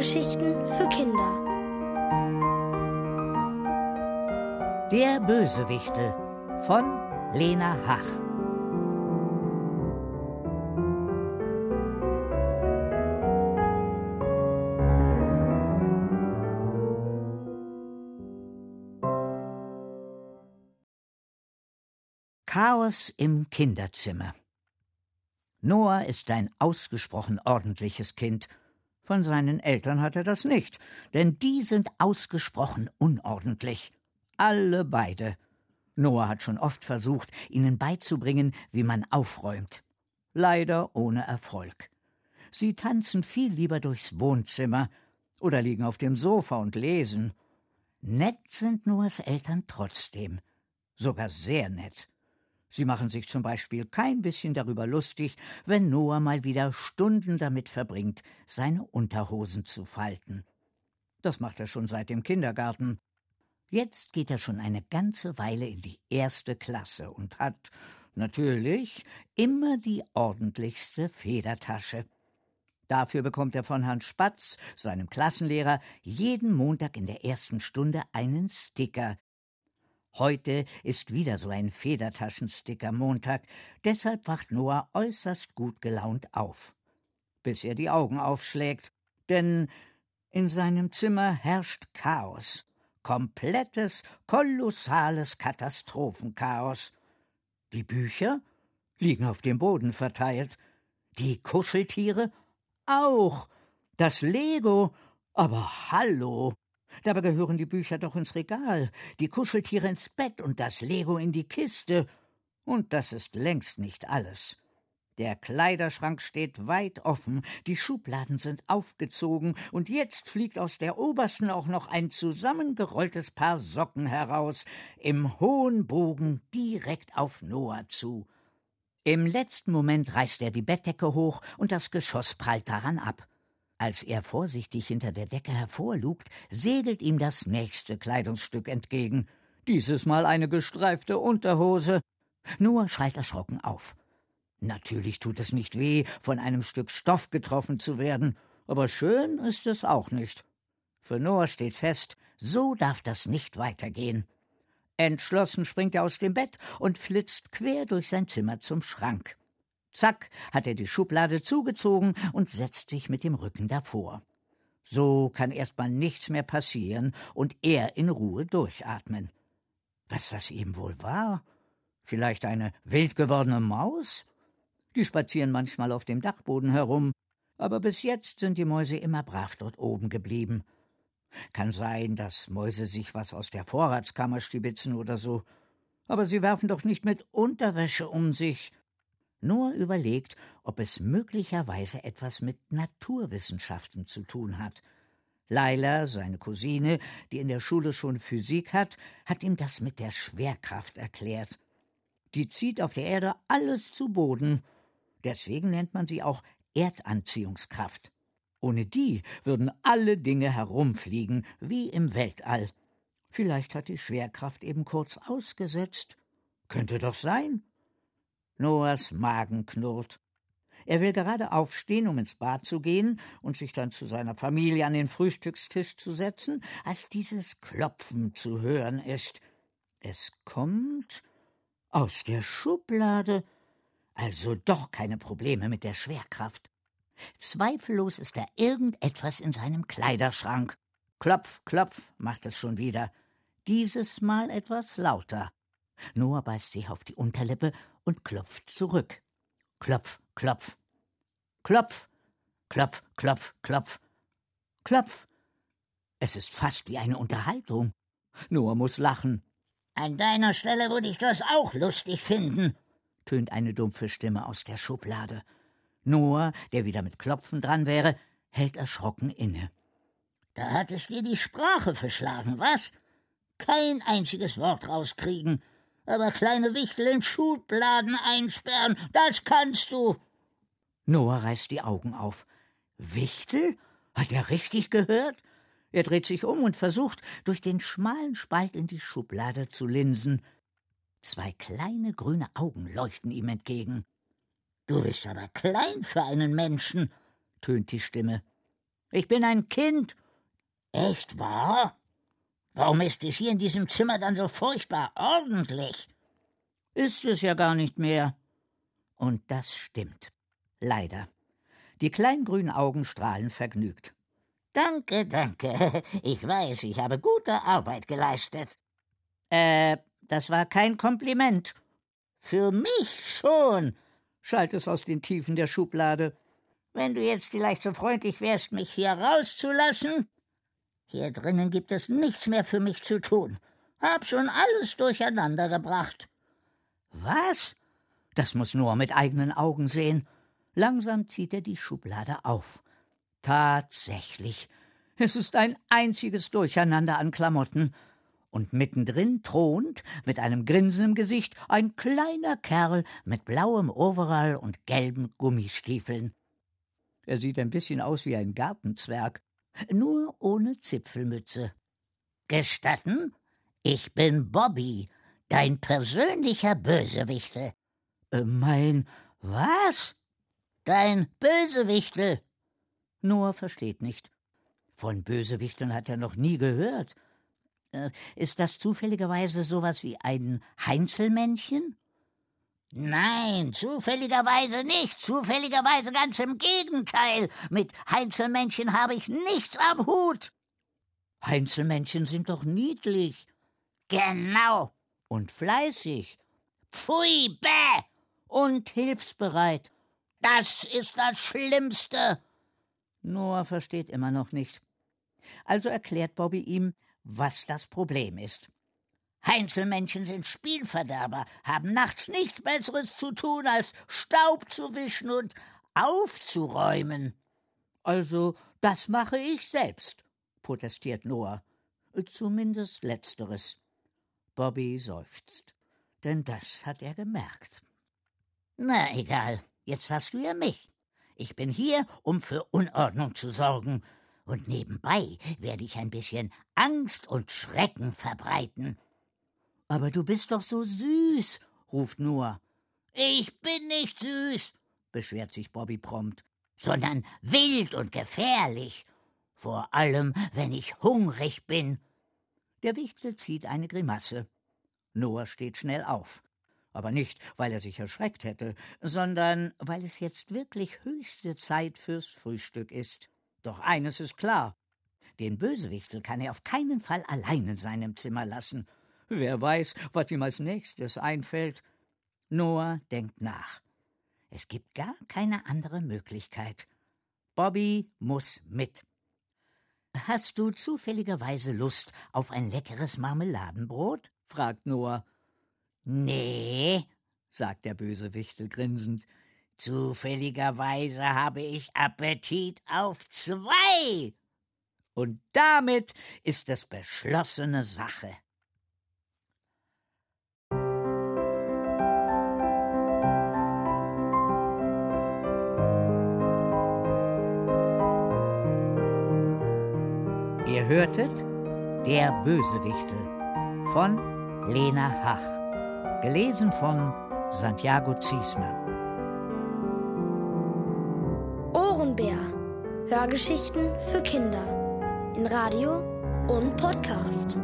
Hörgeschichten für Kinder. Der Bösewichte von Lena Hach. Chaos im Kinderzimmer. Noah ist ein ausgesprochen ordentliches Kind. Von seinen Eltern hat er das nicht, denn die sind ausgesprochen unordentlich. Alle beide. Noah hat schon oft versucht, ihnen beizubringen, wie man aufräumt. Leider ohne Erfolg. Sie tanzen viel lieber durchs Wohnzimmer oder liegen auf dem Sofa und lesen. Nett sind Noahs Eltern trotzdem. Sogar sehr nett. Sie machen sich zum Beispiel kein bisschen darüber lustig, wenn Noah mal wieder Stunden damit verbringt, seine Unterhosen zu falten. Das macht er schon seit dem Kindergarten. Jetzt geht er schon eine ganze Weile in die erste Klasse und hat, natürlich, immer die ordentlichste Federtasche. Dafür bekommt er von Herrn Spatz, seinem Klassenlehrer, jeden Montag in der ersten Stunde einen Sticker, Heute ist wieder so ein Federtaschensticker Montag, deshalb wacht Noah äußerst gut gelaunt auf. Bis er die Augen aufschlägt, denn in seinem Zimmer herrscht Chaos. Komplettes, kolossales Katastrophenchaos. Die Bücher liegen auf dem Boden verteilt. Die Kuscheltiere auch. Das Lego. Aber hallo. Dabei gehören die Bücher doch ins Regal, die Kuscheltiere ins Bett und das Lego in die Kiste. Und das ist längst nicht alles. Der Kleiderschrank steht weit offen, die Schubladen sind aufgezogen, und jetzt fliegt aus der obersten auch noch ein zusammengerolltes Paar Socken heraus, im hohen Bogen direkt auf Noah zu. Im letzten Moment reißt er die Bettdecke hoch, und das Geschoss prallt daran ab. Als er vorsichtig hinter der Decke hervorlugt, segelt ihm das nächste Kleidungsstück entgegen. Dieses Mal eine gestreifte Unterhose. Noah schreit erschrocken auf. Natürlich tut es nicht weh, von einem Stück Stoff getroffen zu werden, aber schön ist es auch nicht. Für Noah steht fest, so darf das nicht weitergehen. Entschlossen springt er aus dem Bett und flitzt quer durch sein Zimmer zum Schrank. Zack, hat er die Schublade zugezogen und setzt sich mit dem Rücken davor. So kann erst mal nichts mehr passieren und er in Ruhe durchatmen. Was das eben wohl war? Vielleicht eine wild gewordene Maus? Die spazieren manchmal auf dem Dachboden herum, aber bis jetzt sind die Mäuse immer brav dort oben geblieben. Kann sein, dass Mäuse sich was aus der Vorratskammer stibitzen oder so, aber sie werfen doch nicht mit Unterwäsche um sich nur überlegt, ob es möglicherweise etwas mit Naturwissenschaften zu tun hat. Laila, seine Cousine, die in der Schule schon Physik hat, hat ihm das mit der Schwerkraft erklärt. Die zieht auf der Erde alles zu Boden. Deswegen nennt man sie auch Erdanziehungskraft. Ohne die würden alle Dinge herumfliegen, wie im Weltall. Vielleicht hat die Schwerkraft eben kurz ausgesetzt. Könnte doch sein. Noahs Magen knurrt. Er will gerade aufstehen, um ins Bad zu gehen und sich dann zu seiner Familie an den Frühstückstisch zu setzen, als dieses Klopfen zu hören ist. Es kommt aus der Schublade. Also doch keine Probleme mit der Schwerkraft. Zweifellos ist da irgendetwas in seinem Kleiderschrank. Klopf, klopf, macht es schon wieder. Dieses Mal etwas lauter. Noah beißt sich auf die Unterlippe und klopft zurück. Klopf, klopf. Klopf, klopf, klopf, klopf. Klopf. Es ist fast wie eine Unterhaltung. Noah muss lachen. An deiner Stelle würde ich das auch lustig finden, tönt eine dumpfe Stimme aus der Schublade. Noah, der wieder mit Klopfen dran wäre, hält erschrocken inne. Da hat es dir die Sprache verschlagen, was? Kein einziges Wort rauskriegen aber kleine Wichtel in Schubladen einsperren, das kannst du. Noah reißt die Augen auf. Wichtel? Hat er richtig gehört? Er dreht sich um und versucht, durch den schmalen Spalt in die Schublade zu linsen. Zwei kleine grüne Augen leuchten ihm entgegen. Du bist aber klein für einen Menschen, tönt die Stimme. Ich bin ein Kind. Echt wahr? Warum ist es hier in diesem Zimmer dann so furchtbar ordentlich? Ist es ja gar nicht mehr. Und das stimmt. Leider. Die kleingrünen Augen strahlen vergnügt. Danke, danke. Ich weiß, ich habe gute Arbeit geleistet. Äh, das war kein Kompliment. Für mich schon, schallt es aus den Tiefen der Schublade. Wenn du jetzt vielleicht so freundlich wärst, mich hier rauszulassen. Hier drinnen gibt es nichts mehr für mich zu tun. Hab schon alles durcheinander gebracht. Was? Das muss Noah mit eigenen Augen sehen. Langsam zieht er die Schublade auf. Tatsächlich. Es ist ein einziges Durcheinander an Klamotten. Und mittendrin thront, mit einem Grinsen im Gesicht, ein kleiner Kerl mit blauem Overall und gelben Gummistiefeln. Er sieht ein bisschen aus wie ein Gartenzwerg, nur ohne Zipfelmütze. Gestatten? Ich bin Bobby, dein persönlicher Bösewichte. Äh, mein was? Dein Bösewichtel. Noah versteht nicht. Von Bösewichteln hat er noch nie gehört. Äh, ist das zufälligerweise sowas wie ein Heinzelmännchen? Nein, zufälligerweise nicht, zufälligerweise ganz im Gegenteil. Mit Heinzelmännchen habe ich nichts am Hut. Heinzelmännchen sind doch niedlich. Genau. Und fleißig. Pfui, bäh. Und hilfsbereit. Das ist das Schlimmste. Noah versteht immer noch nicht. Also erklärt Bobby ihm, was das Problem ist. Heinzelmännchen sind Spielverderber, haben nachts nichts Besseres zu tun, als Staub zu wischen und aufzuräumen. Also, das mache ich selbst, protestiert Noah. Zumindest letzteres. Bobby seufzt, denn das hat er gemerkt. Na egal, jetzt hast du ja mich. Ich bin hier, um für Unordnung zu sorgen, und nebenbei werde ich ein bisschen Angst und Schrecken verbreiten. Aber du bist doch so süß, ruft Noah. Ich bin nicht süß, beschwert sich Bobby prompt, sondern wild und gefährlich. Vor allem, wenn ich hungrig bin. Der Wichtel zieht eine Grimasse. Noah steht schnell auf. Aber nicht, weil er sich erschreckt hätte, sondern weil es jetzt wirklich höchste Zeit fürs Frühstück ist. Doch eines ist klar. Den Bösewichtel kann er auf keinen Fall allein in seinem Zimmer lassen. Wer weiß, was ihm als nächstes einfällt. Noah denkt nach. Es gibt gar keine andere Möglichkeit. Bobby muss mit. Hast du zufälligerweise Lust auf ein leckeres Marmeladenbrot? fragt Noah. Nee, sagt der Bösewichtel grinsend. Zufälligerweise habe ich Appetit auf zwei. Und damit ist es beschlossene Sache. Hörtet Der Bösewichtel von Lena Hach, gelesen von Santiago Ziesmer. Ohrenbär. Hörgeschichten für Kinder. In Radio und Podcast.